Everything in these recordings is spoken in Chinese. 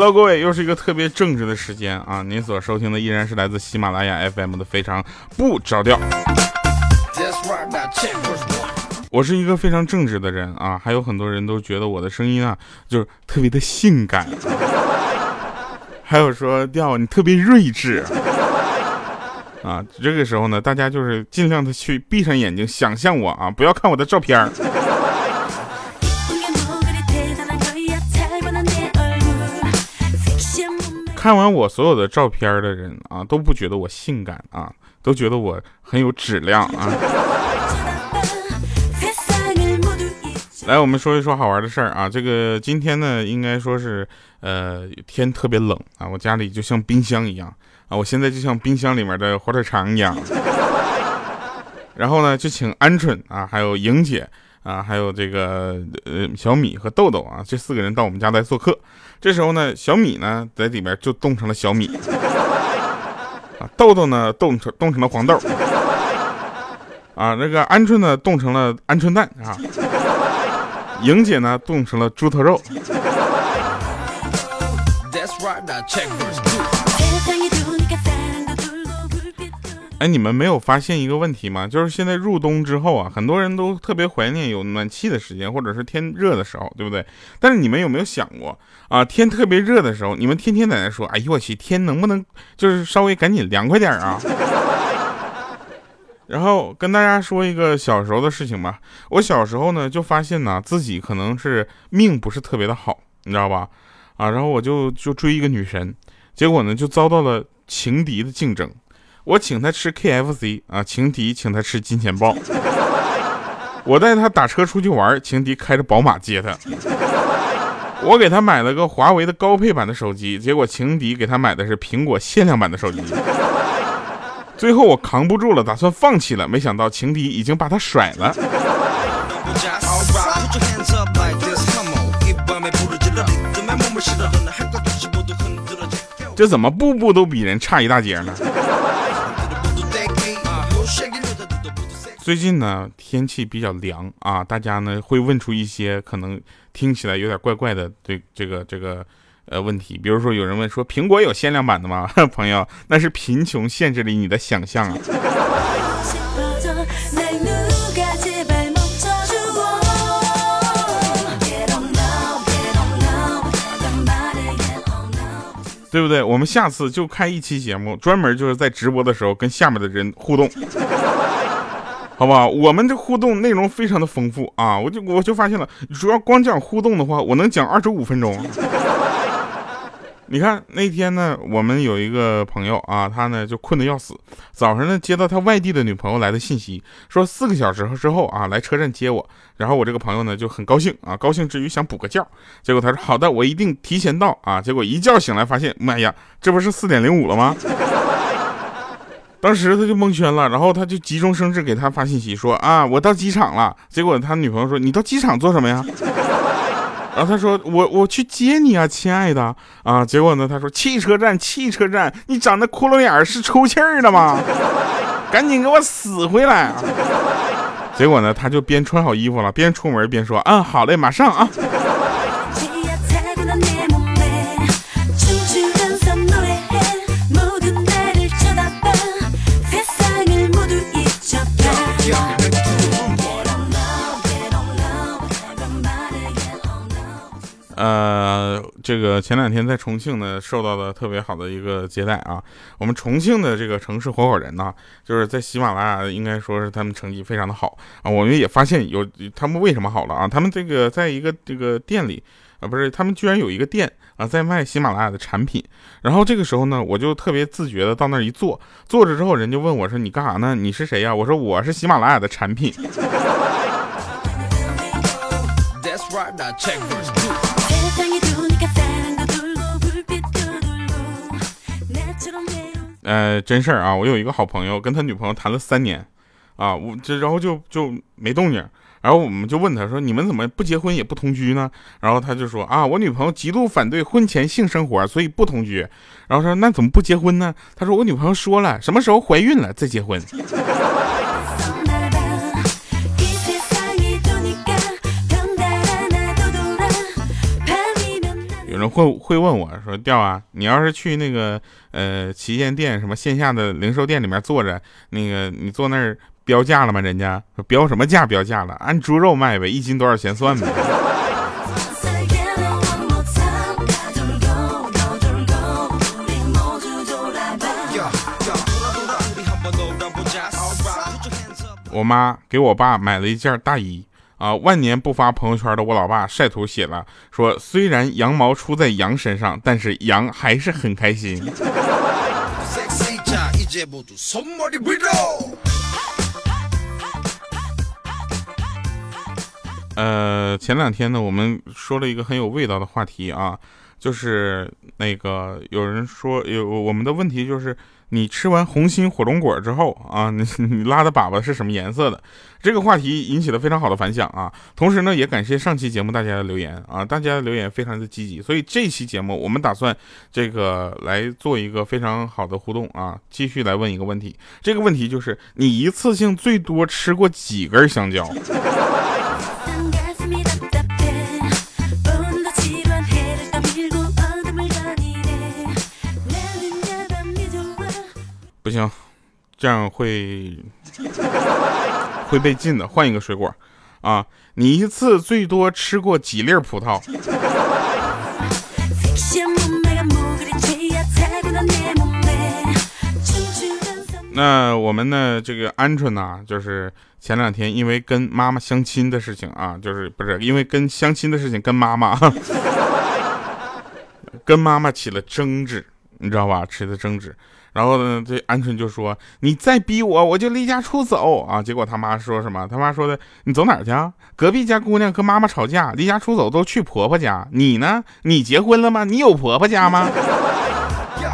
，Hello，各位，又是一个特别正直的时间啊！您所收听的依然是来自喜马拉雅 FM 的非常不着调。我是一个非常正直的人啊，还有很多人都觉得我的声音啊，就是特别的性感，还有说调你特别睿智啊。这个时候呢，大家就是尽量的去闭上眼睛，想象我啊，不要看我的照片儿。看完我所有的照片的人啊，都不觉得我性感啊，都觉得我很有质量啊。来，我们说一说好玩的事儿啊。这个今天呢，应该说是呃天特别冷啊，我家里就像冰箱一样啊，我现在就像冰箱里面的火腿肠一样。然后呢，就请鹌鹑啊，还有莹姐。啊，还有这个呃小米和豆豆啊，这四个人到我们家来做客。这时候呢，小米呢在里面就冻成了小米，啊，豆豆呢冻成冻成了黄豆，啊，那个鹌鹑呢冻成了鹌鹑蛋啊，莹姐呢冻成了猪头肉。哎，你们没有发现一个问题吗？就是现在入冬之后啊，很多人都特别怀念有暖气的时间，或者是天热的时候，对不对？但是你们有没有想过啊，天特别热的时候，你们天天在那说，哎呦我去，天能不能就是稍微赶紧凉快点啊？然后跟大家说一个小时候的事情吧。我小时候呢，就发现呢，自己可能是命不是特别的好，你知道吧？啊，然后我就就追一个女神，结果呢，就遭到了情敌的竞争。我请他吃 KFC 啊，情敌请他吃金钱豹。我带他打车出去玩，情敌开着宝马接他。我给他买了个华为的高配版的手机，结果情敌给他买的是苹果限量版的手机。最后我扛不住了，打算放弃了，没想到情敌已经把他甩了。这怎么步步都比人差一大截呢？最近呢，天气比较凉啊，大家呢会问出一些可能听起来有点怪怪的这这个这个呃问题，比如说有人问说苹果有限量版的吗？朋友，那是贫穷限制了你的想象啊。对不对？我们下次就开一期节目，专门就是在直播的时候跟下面的人互动。好不好？我们这互动内容非常的丰富啊！我就我就发现了，主要光讲互动的话，我能讲二十五分钟。你看那天呢，我们有一个朋友啊，他呢就困得要死，早上呢接到他外地的女朋友来的信息，说四个小时之后啊来车站接我。然后我这个朋友呢就很高兴啊，高兴之余想补个觉，结果他说好的，我一定提前到啊。结果一觉醒来发现，妈呀，这不是四点零五了吗？当时他就蒙圈了，然后他就急中生智给他发信息说啊，我到机场了。结果他女朋友说你到机场做什么呀？然后他说我我去接你啊，亲爱的啊。结果呢，他说汽车站汽车站，你长那窟窿眼是抽气儿的吗？赶紧给我死回来啊！结果呢，他就边穿好衣服了，边出门边说嗯，好嘞，马上啊。呃，这个前两天在重庆呢，受到了特别好的一个接待啊。我们重庆的这个城市合伙人呢，就是在喜马拉雅应该说是他们成绩非常的好啊。我们也发现有他们为什么好了啊？他们这个在一个这个店里啊，不是他们居然有一个店啊，在卖喜马拉雅的产品。然后这个时候呢，我就特别自觉的到那儿一坐，坐着之后人就问我说：“你干啥呢？你是谁呀？”我说：“我是喜马拉雅的产品。”呃，真事儿啊，我有一个好朋友，跟他女朋友谈了三年，啊，我这然后就就没动静，然后我们就问他说，你们怎么不结婚也不同居呢？然后他就说啊，我女朋友极度反对婚前性生活，所以不同居。然后说那怎么不结婚呢？他说我女朋友说了，什么时候怀孕了再结婚。人会会问我说：“调啊，你要是去那个呃旗舰店什么线下的零售店里面坐着，那个你坐那儿标价了吗？人家说标什么价？标价了，按猪肉卖呗，一斤多少钱算呗。”我妈给我爸买了一件大衣啊，万年不发朋友圈的我老爸晒图写了说，虽然羊毛出在羊身上，但是羊还是很开心。呃，前两天呢，我们说了一个很有味道的话题啊，就是那个有人说有我们的问题就是。你吃完红心火龙果之后啊，你你拉的粑粑是什么颜色的？这个话题引起了非常好的反响啊。同时呢，也感谢上期节目大家的留言啊，大家的留言非常的积极，所以这期节目我们打算这个来做一个非常好的互动啊，继续来问一个问题。这个问题就是你一次性最多吃过几根香蕉？不行，这样会 会被禁的。换一个水果，啊，你一次最多吃过几粒葡萄？那我们呢这个鹌鹑呢，就是前两天因为跟妈妈相亲的事情啊，就是不是因为跟相亲的事情跟妈妈，跟妈妈起了争执，你知道吧？起了争执。然后呢，这鹌鹑就说：“你再逼我，我就离家出走啊！”结果他妈说什么？他妈说的：“你走哪儿去？隔壁家姑娘跟妈妈吵架，离家出走都去婆婆家。你呢？你结婚了吗？你有婆婆家吗？”有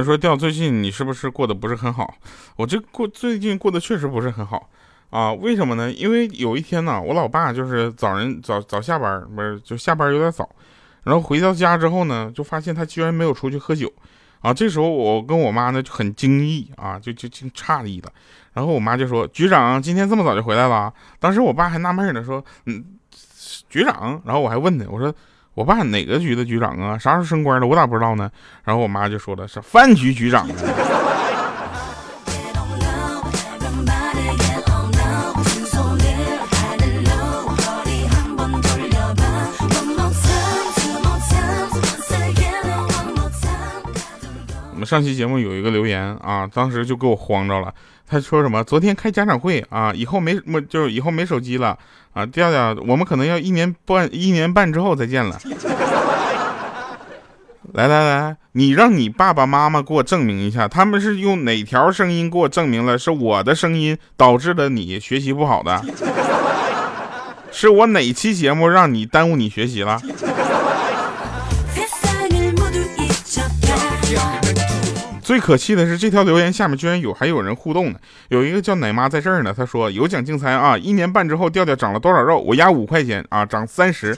人说掉最近你是不是过得不是很好？我这过最近过得确实不是很好啊？为什么呢？因为有一天呢，我老爸就是早人早早下班，不是就下班有点早，然后回到家之后呢，就发现他居然没有出去喝酒啊。这时候我跟我妈呢就很惊异啊，就就挺诧异的。然后我妈就说：“局长今天这么早就回来了？”当时我爸还纳闷呢，说：“嗯，局长。”然后我还问他，我说。我爸哪个局的局长啊？啥时候升官的？我咋不知道呢？然后我妈就说了，是饭局局长。上期节目有一个留言啊，当时就给我慌着了。他说什么？昨天开家长会啊，以后没没就是以后没手机了。啊，调调，我们可能要一年半一年半之后再见了。来来来，你让你爸爸妈妈给我证明一下，他们是用哪条声音给我证明了是我的声音导致了你学习不好的？是我哪期节目让你耽误你学习了？最可气的是，这条留言下面居然有还有人互动呢。有一个叫奶妈在这儿呢，他说有奖竞猜啊，一年半之后调调长了多少肉？我压五块钱啊，涨三十。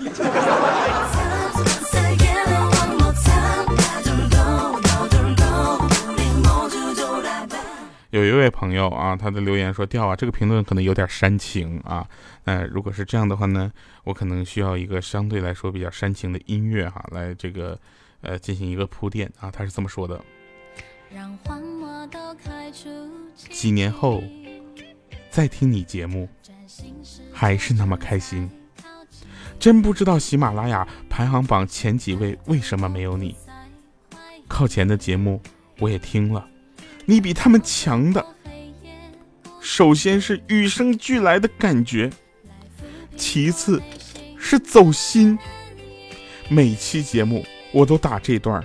有一位朋友啊，他的留言说调啊，这个评论可能有点煽情啊。那如果是这样的话呢，我可能需要一个相对来说比较煽情的音乐哈，来这个呃进行一个铺垫啊。他是这么说的。几年后再听你节目，还是那么开心。真不知道喜马拉雅排行榜前几位为什么没有你。靠前的节目我也听了，你比他们强的。首先是与生俱来的感觉，其次是走心。每期节目我都打这段，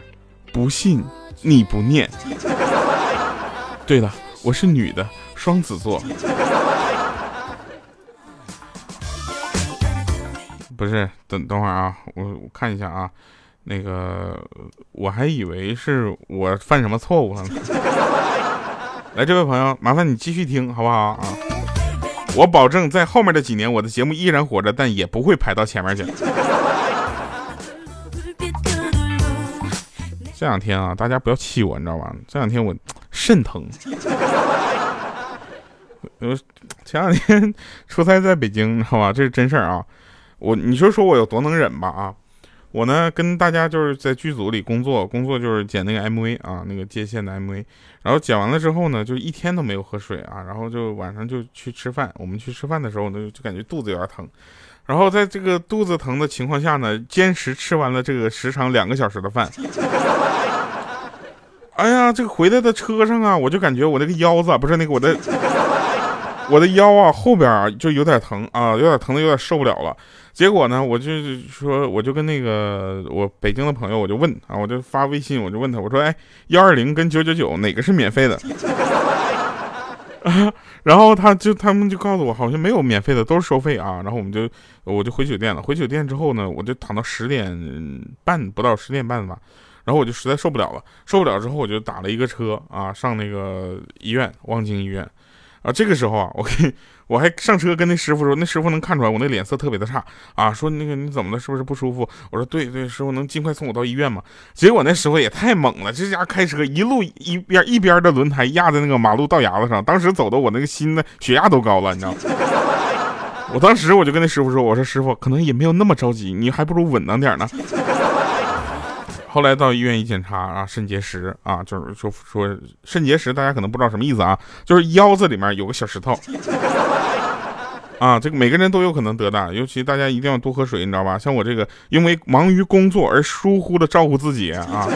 不信。你不念。对了，我是女的，双子座。不是，等等会儿啊，我我看一下啊，那个我还以为是我犯什么错误了呢。来，这位朋友，麻烦你继续听好不好啊？我保证在后面的几年，我的节目依然活着，但也不会排到前面去。这两天啊，大家不要气我，你知道吧？这两天我 肾疼。我前两天出差在北京，你知道吧？这是真事儿啊。我你说说我有多能忍吧？啊，我呢跟大家就是在剧组里工作，工作就是剪那个 MV 啊，那个接线的 MV。然后剪完了之后呢，就一天都没有喝水啊。然后就晚上就去吃饭。我们去吃饭的时候呢，就感觉肚子有点疼。然后在这个肚子疼的情况下呢，坚持吃完了这个时长两个小时的饭。哎呀，这个回来的车上啊，我就感觉我那个腰子不是那个我的。我的腰啊后边啊就有点疼啊，有点疼的有点受不了了。结果呢，我就说，我就跟那个我北京的朋友，我就问啊，我就发微信，我就问他，我说，哎，幺二零跟九九九哪个是免费的？啊，然后他就他们就告诉我，好像没有免费的，都是收费啊。然后我们就我就回酒店了。回酒店之后呢，我就躺到十点半不到十点半吧，然后我就实在受不了了，受不了之后我就打了一个车啊，上那个医院望京医院。啊，这个时候啊，我跟我还上车跟那师傅说，那师傅能看出来我那脸色特别的差啊，说那个你怎么了，是不是不舒服？我说对对，师傅能尽快送我到医院吗？结果那师傅也太猛了，这家开车一路一边一边的轮胎压在那个马路道牙子上，当时走的我那个心呢血压都高了，你知道吗？我当时我就跟那师傅说，我说师傅可能也没有那么着急，你还不如稳当点呢。后来到医院一检查啊，肾结石啊，就是说说肾结石，大家可能不知道什么意思啊，就是腰子里面有个小石头啊，这个每个人都有可能得的，尤其大家一定要多喝水，你知道吧？像我这个因为忙于工作而疏忽的照顾自己啊。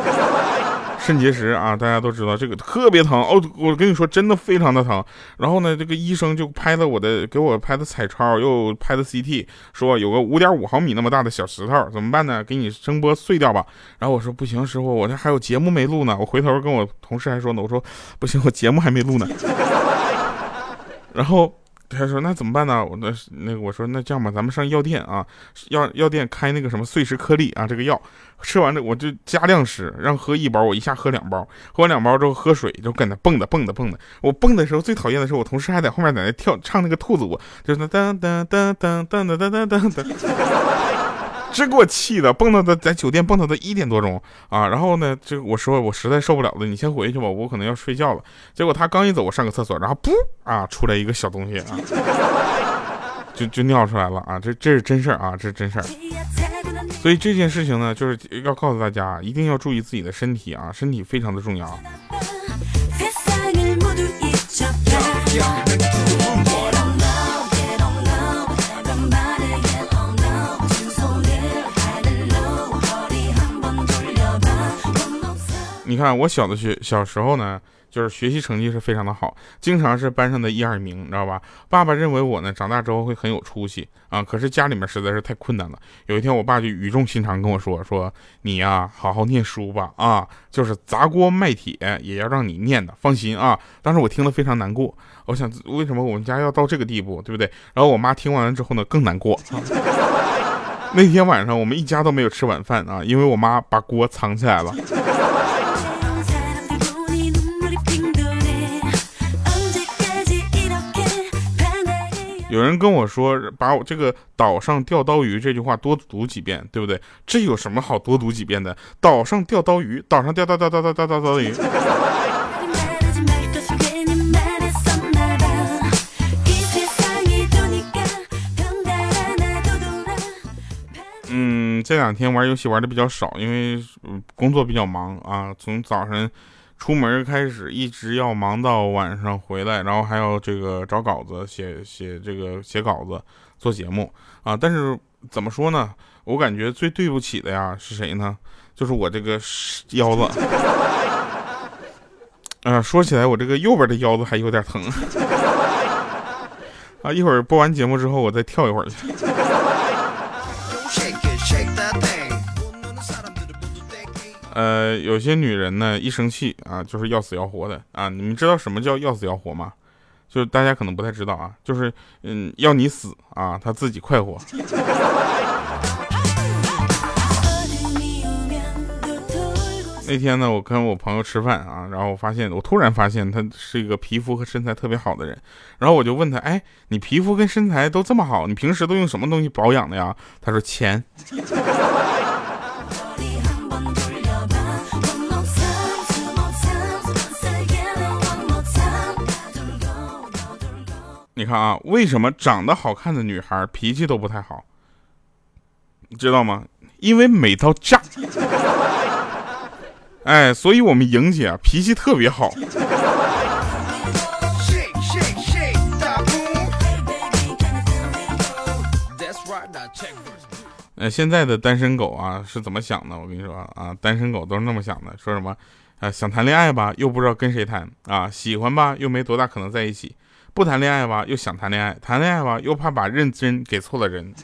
肾结石啊，大家都知道这个特别疼哦。我跟你说，真的非常的疼。然后呢，这个医生就拍了我的，给我拍的彩超，又拍的 CT，说有个五点五毫米那么大的小石头，怎么办呢？给你声波碎掉吧。然后我说不行，师傅，我这还有节目没录呢。我回头跟我同事还说呢，我说不行，我节目还没录呢。然后。他说：“那怎么办呢？我那那个我说那这样吧，咱们上药店啊，药药店开那个什么碎石颗粒啊，这个药吃完了我就加量吃，让喝一包，我一下喝两包，喝完两包之后喝水，就跟那蹦的蹦的蹦的。我蹦的时候最讨厌的是我同事还在后面在那跳唱那个兔子舞，就是那噔噔噔噔噔噔噔噔噔。”真给我气的，蹦到的在酒店蹦到的一点多钟啊！然后呢，这我说我实在受不了了，你先回去吧，我可能要睡觉了。结果他刚一走，我上个厕所，然后噗啊，出来一个小东西啊，就就尿出来了啊！这这是真事儿啊，这是真事儿。所以这件事情呢，就是要告诉大家，一定要注意自己的身体啊，身体非常的重要。你看我小的学小时候呢，就是学习成绩是非常的好，经常是班上的一二名，你知道吧？爸爸认为我呢长大之后会很有出息啊，可是家里面实在是太困难了。有一天，我爸就语重心长跟我说：“说你呀，好好念书吧，啊，就是砸锅卖铁也要让你念的，放心啊。”当时我听了非常难过，我想为什么我们家要到这个地步，对不对？然后我妈听完了之后呢，更难过。那天晚上我们一家都没有吃晚饭啊，因为我妈把锅藏起来了。有人跟我说，把我这个岛上钓刀鱼这句话多读几遍，对不对？这有什么好多读几遍的？岛上钓刀鱼，岛上钓钓钓钓钓钓钓刀鱼。嗯，这两天玩游戏玩的比较少，因为工作比较忙啊，从早上。出门开始一直要忙到晚上回来，然后还要这个找稿子、写写这个写稿子、做节目啊。但是怎么说呢？我感觉最对不起的呀是谁呢？就是我这个腰子。啊，说起来我这个右边的腰子还有点疼。啊，一会儿播完节目之后我再跳一会儿去。呃，有些女人呢，一生气啊，就是要死要活的啊。你们知道什么叫要死要活吗？就大家可能不太知道啊，就是嗯，要你死啊，她自己快活。那天呢，我跟我朋友吃饭啊，然后我发现，我突然发现他是一个皮肤和身材特别好的人，然后我就问他，哎，你皮肤跟身材都这么好，你平时都用什么东西保养的呀？他说钱。你看啊，为什么长得好看的女孩脾气都不太好？你知道吗？因为美到炸。哎，所以我们莹姐啊脾气特别好。呃，现在的单身狗啊是怎么想的？我跟你说啊，单身狗都是那么想的，说什么？啊，想谈恋爱吧，又不知道跟谁谈啊；喜欢吧，又没多大可能在一起；不谈恋爱吧，又想谈恋爱；谈恋爱吧，又怕把认真给错了人。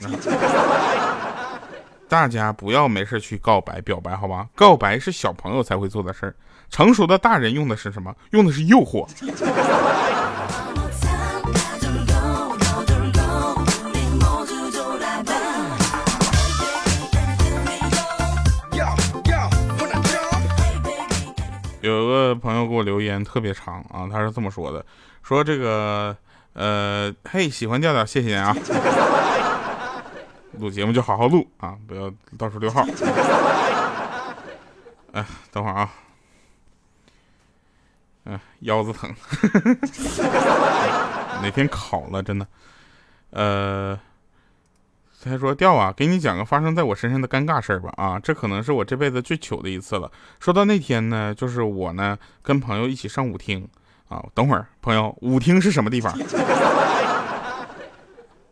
大家不要没事去告白表白，好吧？告白是小朋友才会做的事儿，成熟的大人用的是什么？用的是诱惑。朋友给我留言特别长啊，他是这么说的：说这个呃，嘿，喜欢调调，谢谢啊。录节目就好好录啊，不要到处溜号。哎，等会儿啊，嗯，腰子疼，哪天考了真的。呃，他说调啊，给你讲个发生在我身上的尴尬事儿吧。啊，这可能是我这辈子最糗的一次了。说到那天呢，就是我呢跟朋友一起上舞厅啊。等会儿，朋友，舞厅是什么地方？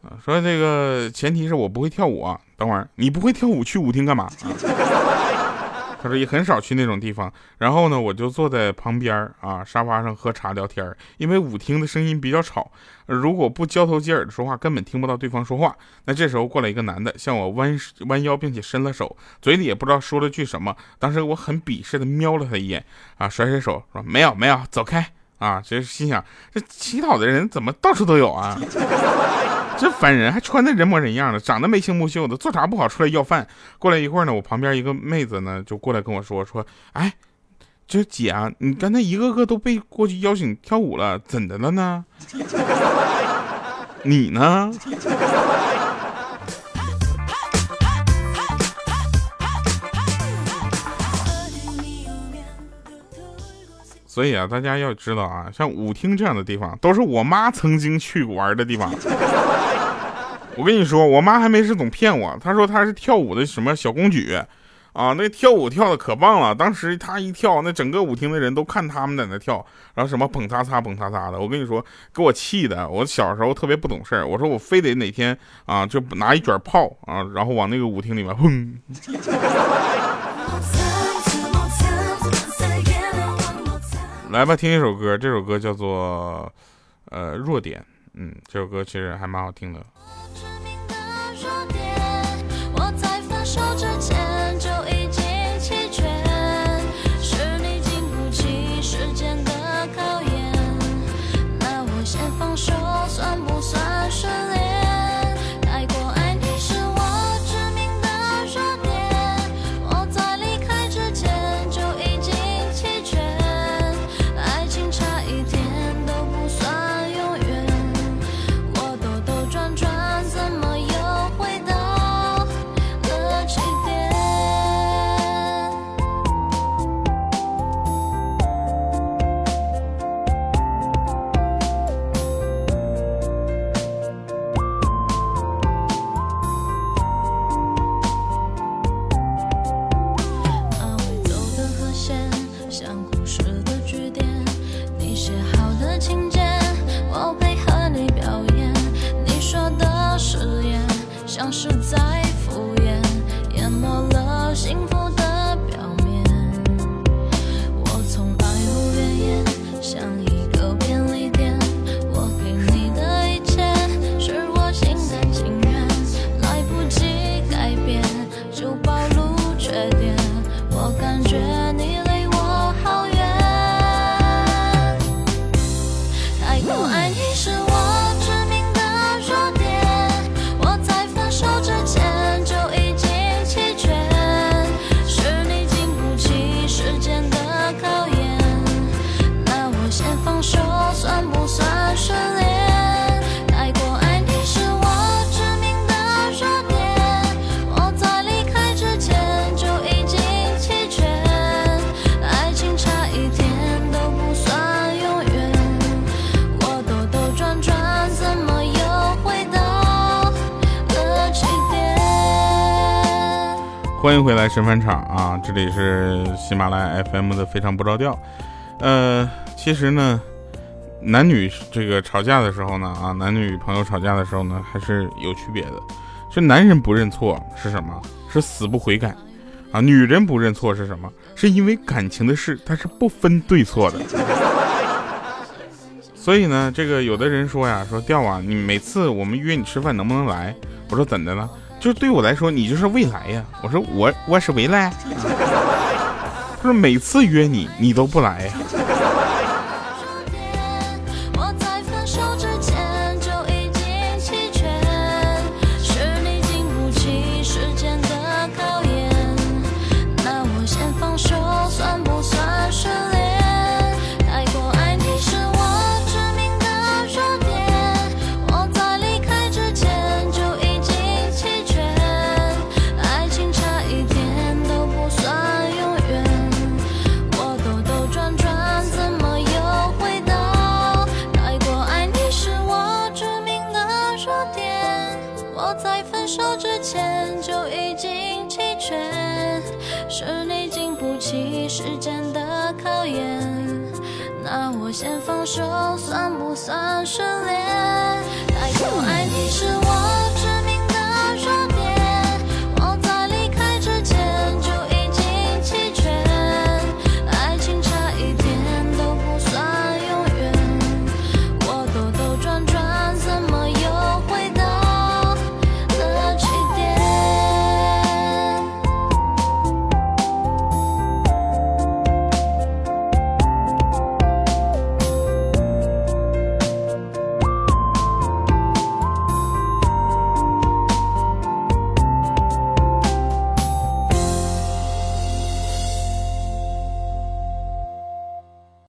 啊说这个前提是我不会跳舞啊。等会儿你不会跳舞去舞厅干嘛？他说也很少去那种地方。然后呢，我就坐在旁边啊沙发上喝茶聊天因为舞厅的声音比较吵，如果不交头接耳的说话，根本听不到对方说话。那这时候过来一个男的向我弯弯腰，并且伸了手，嘴里也不知道说了句什么。当时我很鄙视的瞄了他一眼啊，甩甩手说没有没有，走开啊！这心想这乞讨的人怎么到处都有啊？这烦人，还穿的人模人样的，长得眉清目秀的，做啥不好出来要饭？过来一会儿呢，我旁边一个妹子呢就过来跟我说说，哎，这姐啊，你刚才一个个都被过去邀请跳舞了，怎的了呢？你呢？所以啊，大家要知道啊，像舞厅这样的地方，都是我妈曾经去玩的地方。我跟你说，我妈还没事总骗我，她说她是跳舞的什么小公举，啊，那跳舞跳的可棒了。当时她一跳，那整个舞厅的人都看他们在那跳，然后什么蹦擦擦蹦擦擦的。我跟你说，给我气的。我小时候特别不懂事，我说我非得哪天啊，就拿一卷炮啊，然后往那个舞厅里面轰。来吧，听一首歌，这首歌叫做呃弱点，嗯，这首歌其实还蛮好听的。缺点欢迎回来神返场啊！这里是喜马拉雅 FM 的非常不着调。呃，其实呢，男女这个吵架的时候呢，啊，男女朋友吵架的时候呢，还是有区别的。这男人不认错是什么？是死不悔改啊！女人不认错是什么？是因为感情的事，它是不分对错的。所以呢，这个有的人说呀，说调啊，你每次我们约你吃饭能不能来？我说怎的了？就对我来说，你就是未来呀！我说我我是未来，他说每次约你，你都不来呀。